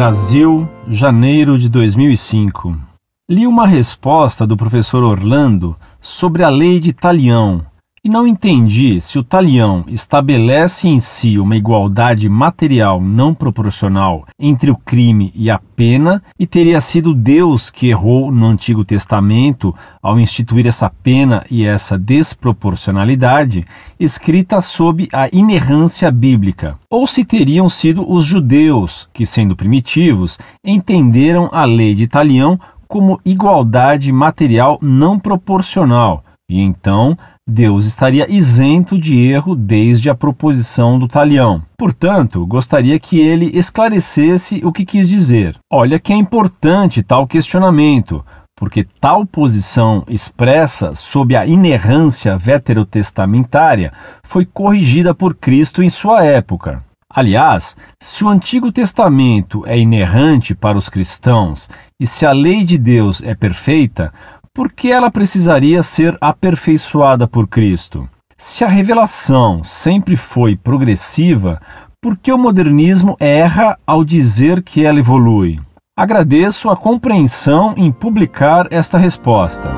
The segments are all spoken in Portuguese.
Brasil, janeiro de 2005. Li uma resposta do professor Orlando sobre a lei de Talião e não entendi se o talião estabelece em si uma igualdade material não proporcional entre o crime e a pena e teria sido Deus que errou no Antigo Testamento ao instituir essa pena e essa desproporcionalidade escrita sob a inerrância bíblica, ou se teriam sido os judeus que, sendo primitivos, entenderam a lei de Talião como igualdade material não proporcional e então Deus estaria isento de erro desde a proposição do talião. Portanto, gostaria que ele esclarecesse o que quis dizer. Olha que é importante tal questionamento, porque tal posição expressa sob a inerrância veterotestamentária foi corrigida por Cristo em sua época. Aliás, se o Antigo Testamento é inerrante para os cristãos e se a lei de Deus é perfeita, por que ela precisaria ser aperfeiçoada por Cristo? Se a revelação sempre foi progressiva, por que o modernismo erra ao dizer que ela evolui? Agradeço a compreensão em publicar esta resposta.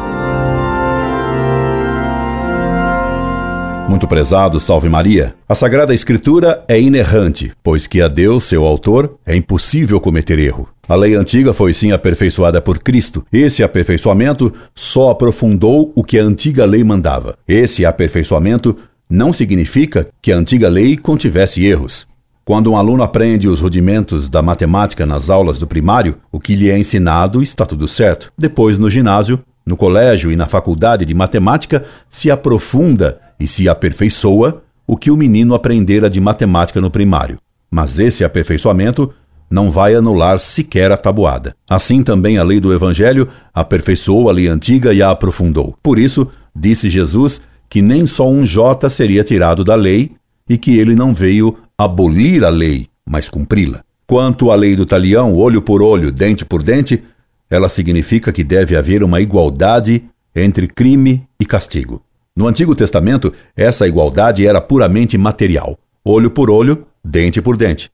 Muito prezado, salve Maria. A Sagrada Escritura é inerrante, pois que a Deus, seu autor, é impossível cometer erro. A lei antiga foi sim aperfeiçoada por Cristo. Esse aperfeiçoamento só aprofundou o que a antiga lei mandava. Esse aperfeiçoamento não significa que a antiga lei contivesse erros. Quando um aluno aprende os rudimentos da matemática nas aulas do primário, o que lhe é ensinado está tudo certo. Depois, no ginásio, no colégio e na faculdade de matemática, se aprofunda e se aperfeiçoa o que o menino aprendera de matemática no primário. Mas esse aperfeiçoamento não vai anular sequer a tabuada. Assim também a lei do Evangelho aperfeiçoou a lei antiga e a aprofundou. Por isso, disse Jesus que nem só um J seria tirado da lei e que ele não veio abolir a lei, mas cumpri-la. Quanto à lei do talião, olho por olho, dente por dente, ela significa que deve haver uma igualdade entre crime e castigo. No Antigo Testamento, essa igualdade era puramente material, olho por olho, dente por dente.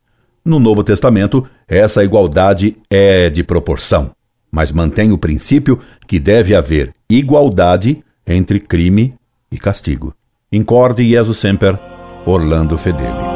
No Novo Testamento, essa igualdade é de proporção, mas mantém o princípio que deve haver igualdade entre crime e castigo. Incorde Jesus Semper, Orlando Fedeli.